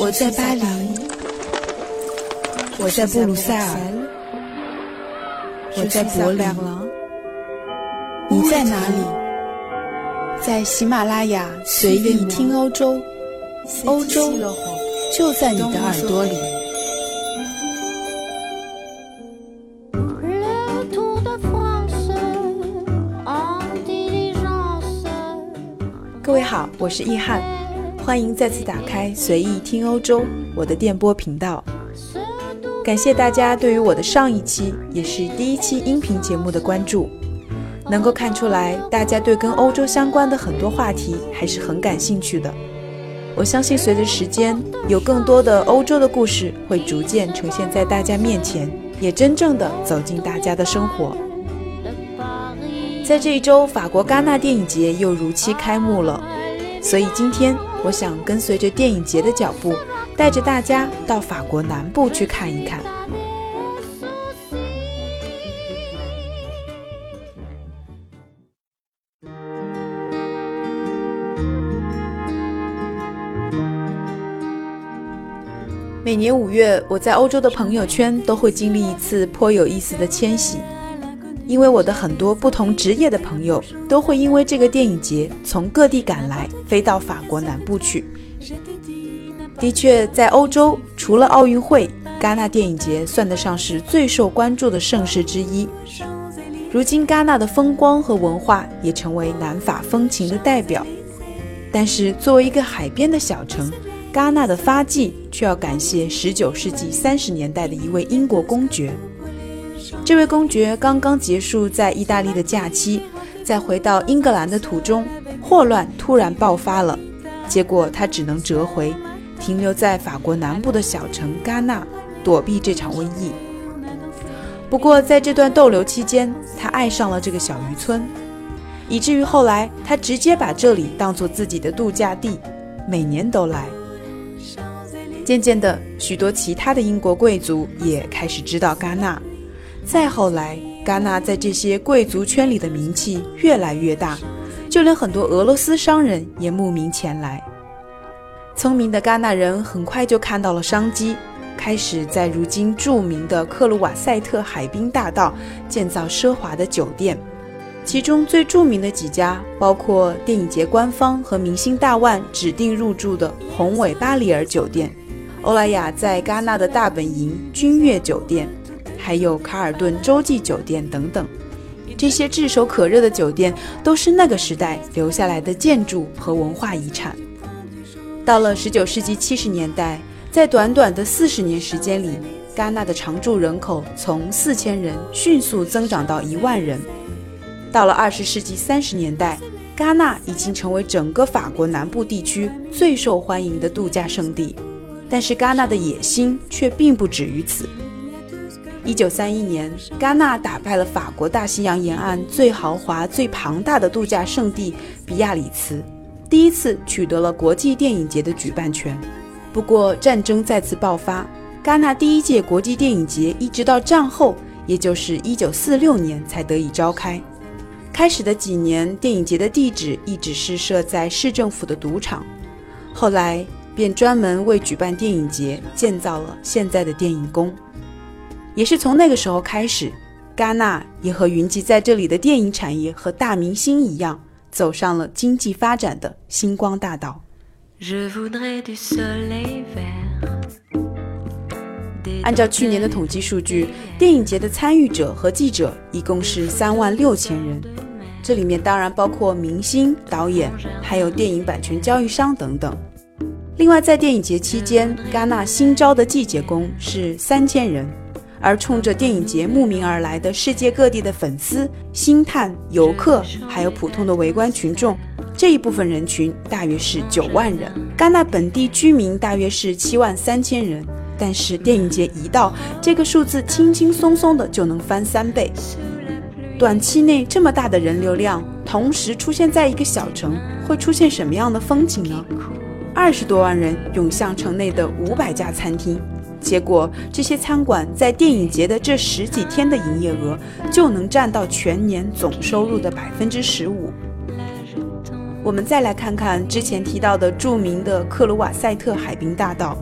我在巴黎，我在布鲁塞尔，我在柏林，你在哪里？在喜马拉雅随意听欧洲，欧洲就在你的耳朵里。各位好，我是易翰，欢迎再次打开随意听欧洲我的电波频道。感谢大家对于我的上一期也是第一期音频节目的关注，能够看出来大家对跟欧洲相关的很多话题还是很感兴趣的。我相信随着时间，有更多的欧洲的故事会逐渐呈现在大家面前，也真正的走进大家的生活。在这一周，法国戛纳电影节又如期开幕了，所以今天我想跟随着电影节的脚步，带着大家到法国南部去看一看。每年五月，我在欧洲的朋友圈都会经历一次颇有意思的迁徙。因为我的很多不同职业的朋友都会因为这个电影节从各地赶来，飞到法国南部去。的确，在欧洲，除了奥运会，戛纳电影节算得上是最受关注的盛事之一。如今，戛纳的风光和文化也成为南法风情的代表。但是，作为一个海边的小城，戛纳的发迹却要感谢19世纪30年代的一位英国公爵。这位公爵刚刚结束在意大利的假期，在回到英格兰的途中，霍乱突然爆发了，结果他只能折回，停留在法国南部的小城戛纳，躲避这场瘟疫。不过在这段逗留期间，他爱上了这个小渔村，以至于后来他直接把这里当做自己的度假地，每年都来。渐渐的，许多其他的英国贵族也开始知道戛纳。再后来，戛纳在这些贵族圈里的名气越来越大，就连很多俄罗斯商人也慕名前来。聪明的戛纳人很快就看到了商机，开始在如今著名的克鲁瓦塞特海滨大道建造奢华的酒店。其中最著名的几家包括电影节官方和明星大腕指定入住的宏伟巴里尔酒店，欧莱雅在戛纳的大本营君悦酒店。还有卡尔顿洲际酒店等等，这些炙手可热的酒店都是那个时代留下来的建筑和文化遗产。到了十九世纪七十年代，在短短的四十年时间里，戛纳的常住人口从四千人迅速增长到一万人。到了二十世纪三十年代，戛纳已经成为整个法国南部地区最受欢迎的度假胜地。但是，戛纳的野心却并不止于此。一九三一年，戛纳打败了法国大西洋沿岸最豪华、最庞大的度假胜地比亚里茨，第一次取得了国际电影节的举办权。不过，战争再次爆发，戛纳第一届国际电影节一直到战后，也就是一九四六年才得以召开。开始的几年，电影节的地址一直是设在市政府的赌场，后来便专门为举办电影节建造了现在的电影宫。也是从那个时候开始，戛纳也和云集在这里的电影产业和大明星一样，走上了经济发展的星光大道。按照去年的统计数据，电影节的参与者和记者一共是三万六千人，这里面当然包括明星、导演，还有电影版权交易商等等。另外，在电影节期间，戛纳新招的季节工是三千人。而冲着电影节慕名而来的世界各地的粉丝、星探、游客，还有普通的围观群众，这一部分人群大约是九万人。戛纳本地居民大约是七万三千人，但是电影节一到，这个数字轻轻松松的就能翻三倍。短期内这么大的人流量，同时出现在一个小城，会出现什么样的风景呢？二十多万人涌向城内的五百家餐厅。结果，这些餐馆在电影节的这十几天的营业额就能占到全年总收入的百分之十五。我们再来看看之前提到的著名的克鲁瓦塞特海滨大道。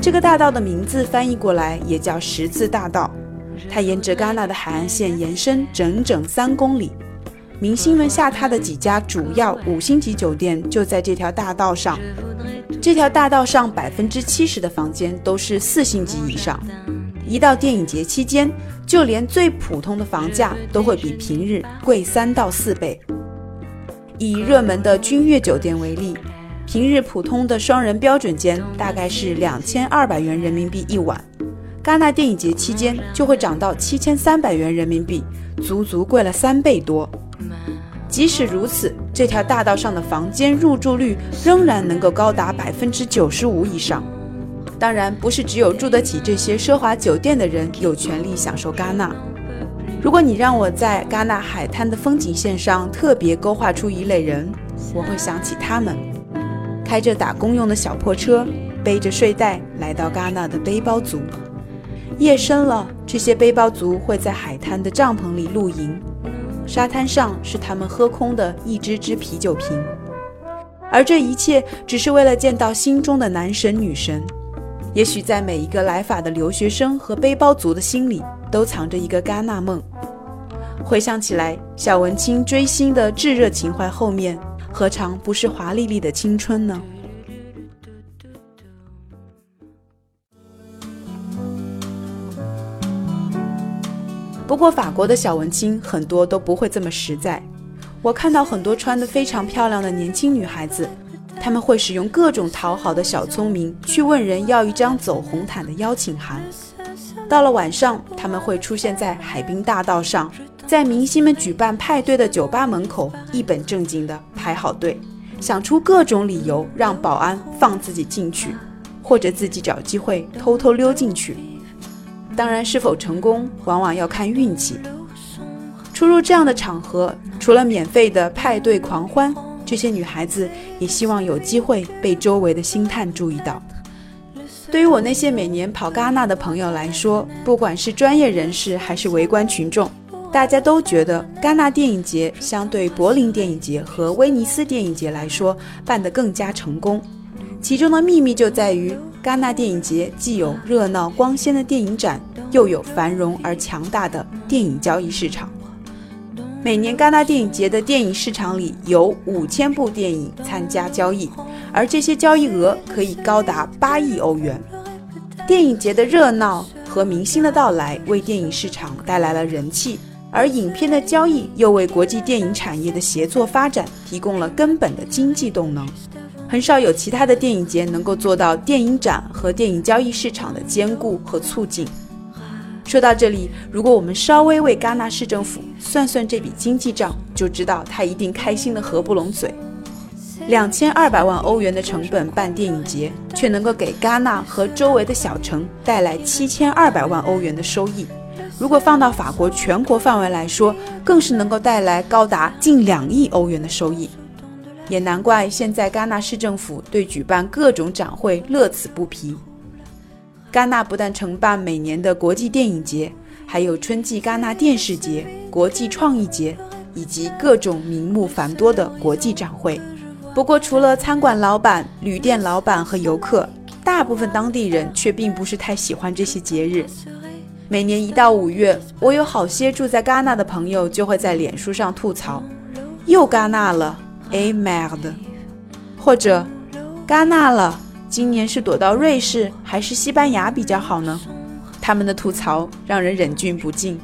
这个大道的名字翻译过来也叫十字大道，它沿着戛纳的海岸线延伸整整三公里。明星们下榻的几家主要五星级酒店就在这条大道上。这条大道上百分之七十的房间都是四星级以上。一到电影节期间，就连最普通的房价都会比平日贵三到四倍。以热门的君悦酒店为例，平日普通的双人标准间大概是两千二百元人民币一晚，戛纳电影节期间就会涨到七千三百元人民币，足足贵了三倍多。即使如此，这条大道上的房间入住率仍然能够高达百分之九十五以上。当然，不是只有住得起这些奢华酒店的人有权利享受戛纳。如果你让我在戛纳海滩的风景线上特别勾画出一类人，我会想起他们：开着打工用的小破车，背着睡袋来到戛纳的背包族。夜深了，这些背包族会在海滩的帐篷里露营。沙滩上是他们喝空的一只只啤酒瓶，而这一切只是为了见到心中的男神女神。也许在每一个来法的留学生和背包族的心里，都藏着一个戛纳梦。回想起来，小文青追星的炙热情怀后面，何尝不是华丽丽的青春呢？不过，法国的小文青很多都不会这么实在。我看到很多穿得非常漂亮的年轻女孩子，她们会使用各种讨好的小聪明去问人要一张走红毯的邀请函。到了晚上，他们会出现在海滨大道上，在明星们举办派对的酒吧门口，一本正经地排好队，想出各种理由让保安放自己进去，或者自己找机会偷偷溜进去。当然，是否成功往往要看运气。出入这样的场合，除了免费的派对狂欢，这些女孩子也希望有机会被周围的星探注意到。对于我那些每年跑戛纳的朋友来说，不管是专业人士还是围观群众，大家都觉得戛纳电影节相对柏林电影节和威尼斯电影节来说办得更加成功。其中的秘密就在于。戛纳电影节既有热闹光鲜的电影展，又有繁荣而强大的电影交易市场。每年戛纳电影节的电影市场里有五千部电影参加交易，而这些交易额可以高达八亿欧元。电影节的热闹和明星的到来为电影市场带来了人气，而影片的交易又为国际电影产业的协作发展提供了根本的经济动能。很少有其他的电影节能够做到电影展和电影交易市场的兼顾和促进。说到这里，如果我们稍微为戛纳市政府算算这笔经济账，就知道他一定开心的合不拢嘴。两千二百万欧元的成本办电影节，却能够给戛纳和周围的小城带来七千二百万欧元的收益。如果放到法国全国范围来说，更是能够带来高达近两亿欧元的收益。也难怪现在戛纳市政府对举办各种展会乐此不疲。戛纳不但承办每年的国际电影节，还有春季戛纳电视节、国际创意节以及各种名目繁多的国际展会。不过，除了餐馆老板、旅店老板和游客，大部分当地人却并不是太喜欢这些节日。每年一到五月，我有好些住在戛纳的朋友就会在脸书上吐槽：“又戛纳了。” A mad，或者戛纳了，今年是躲到瑞士还是西班牙比较好呢？他们的吐槽让人忍俊不禁，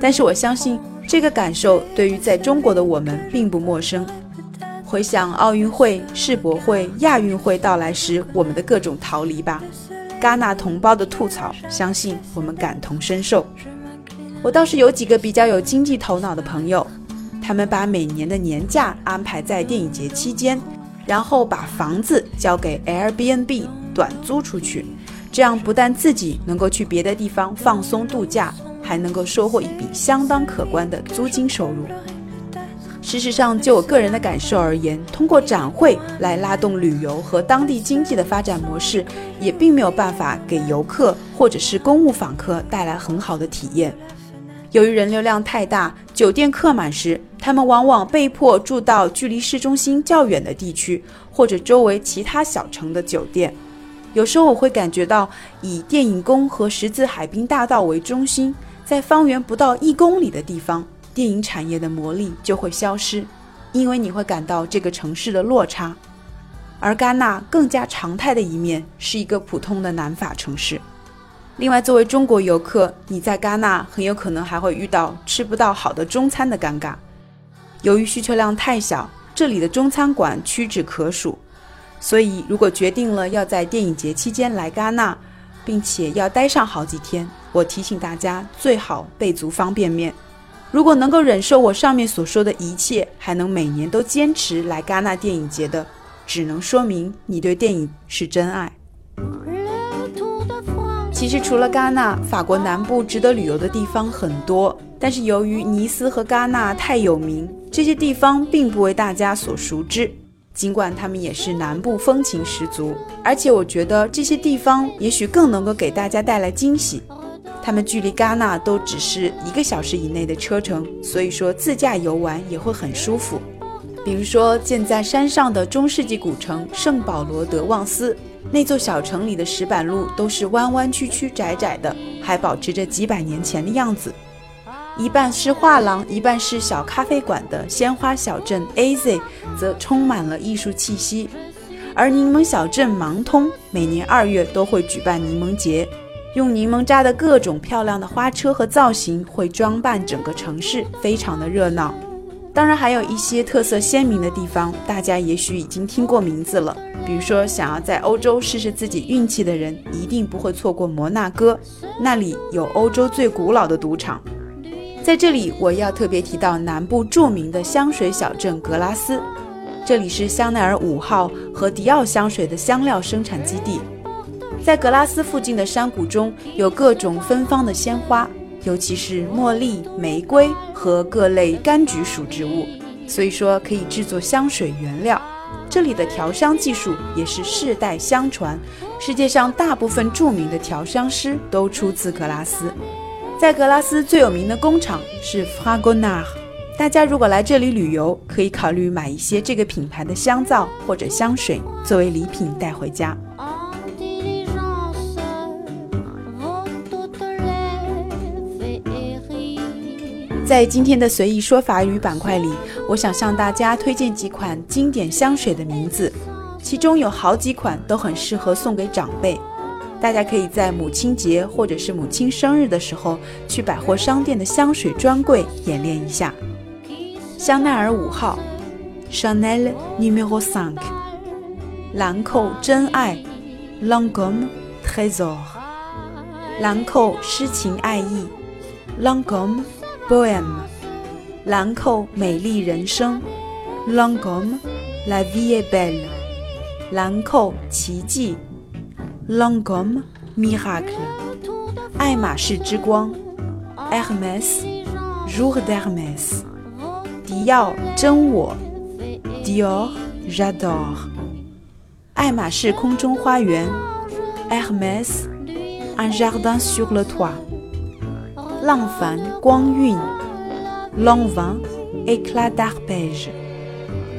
但是我相信这个感受对于在中国的我们并不陌生。回想奥运会、世博会、亚运会到来时我们的各种逃离吧，戛纳同胞的吐槽，相信我们感同身受。我倒是有几个比较有经济头脑的朋友。他们把每年的年假安排在电影节期间，然后把房子交给 Airbnb 短租出去，这样不但自己能够去别的地方放松度假，还能够收获一笔相当可观的租金收入。事实上，就我个人的感受而言，通过展会来拉动旅游和当地经济的发展模式，也并没有办法给游客或者是公务访客带来很好的体验。由于人流量太大。酒店客满时，他们往往被迫住到距离市中心较远的地区，或者周围其他小城的酒店。有时候我会感觉到，以电影宫和十字海滨大道为中心，在方圆不到一公里的地方，电影产业的魔力就会消失，因为你会感到这个城市的落差。而戛纳更加常态的一面是一个普通的南法城市。另外，作为中国游客，你在戛纳很有可能还会遇到吃不到好的中餐的尴尬。由于需求量太小，这里的中餐馆屈指可数。所以，如果决定了要在电影节期间来戛纳，并且要待上好几天，我提醒大家最好备足方便面。如果能够忍受我上面所说的一切，还能每年都坚持来戛纳电影节的，只能说明你对电影是真爱。其实除了戛纳，法国南部值得旅游的地方很多，但是由于尼斯和戛纳太有名，这些地方并不为大家所熟知。尽管他们也是南部风情十足，而且我觉得这些地方也许更能够给大家带来惊喜。他们距离戛纳都只是一个小时以内的车程，所以说自驾游玩也会很舒服。比如说建在山上的中世纪古城圣保罗德旺斯。那座小城里的石板路都是弯弯曲曲、窄窄的，还保持着几百年前的样子。一半是画廊，一半是小咖啡馆的鲜花小镇 A Z，则充满了艺术气息。而柠檬小镇芒通每年二月都会举办柠檬节，用柠檬扎的各种漂亮的花车和造型会装扮整个城市，非常的热闹。当然，还有一些特色鲜明的地方，大家也许已经听过名字了。比如说，想要在欧洲试试自己运气的人，一定不会错过摩纳哥，那里有欧洲最古老的赌场。在这里，我要特别提到南部著名的香水小镇格拉斯，这里是香奈儿五号和迪奥香水的香料生产基地。在格拉斯附近的山谷中有各种芬芳的鲜花。尤其是茉莉、玫瑰和各类柑橘属植物，所以说可以制作香水原料。这里的调香技术也是世代相传，世界上大部分著名的调香师都出自格拉斯。在格拉斯最有名的工厂是 Fragonard，大家如果来这里旅游，可以考虑买一些这个品牌的香皂或者香水作为礼品带回家。在今天的随意说法语板块里，我想向大家推荐几款经典香水的名字，其中有好几款都很适合送给长辈。大家可以在母亲节或者是母亲生日的时候，去百货商店的香水专柜演练一下。香奈儿五号，Chanel Numéro Cinq，兰蔻真爱，Longcomb Trésor，兰蔻诗情爱意，Longcomb。Bohème，兰蔻美丽人生；Longcomb，La vie est belle，兰蔻奇迹；Longcomb，miracle，爱马仕之光；Hermès，jour d'Hermès，迪奥真我；Dior，j'adore，爱马仕空中花园；Hermès，un jardin sur le toit。 浪凡光晕，Longvin éclat d'arpège。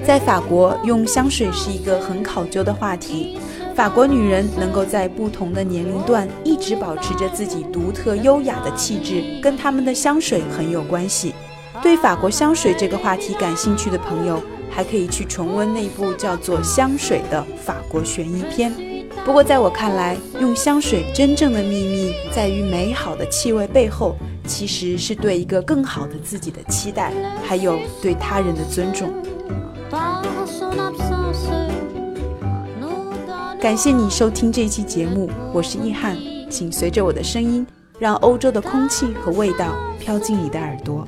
在法国，用香水是一个很考究的话题。法国女人能够在不同的年龄段一直保持着自己独特优雅的气质，跟她们的香水很有关系。对法国香水这个话题感兴趣的朋友，还可以去重温那部叫做《香水》的法国悬疑片。不过，在我看来，用香水真正的秘密在于美好的气味背后。其实是对一个更好的自己的期待，还有对他人的尊重。感谢你收听这期节目，我是易翰，请随着我的声音，让欧洲的空气和味道飘进你的耳朵。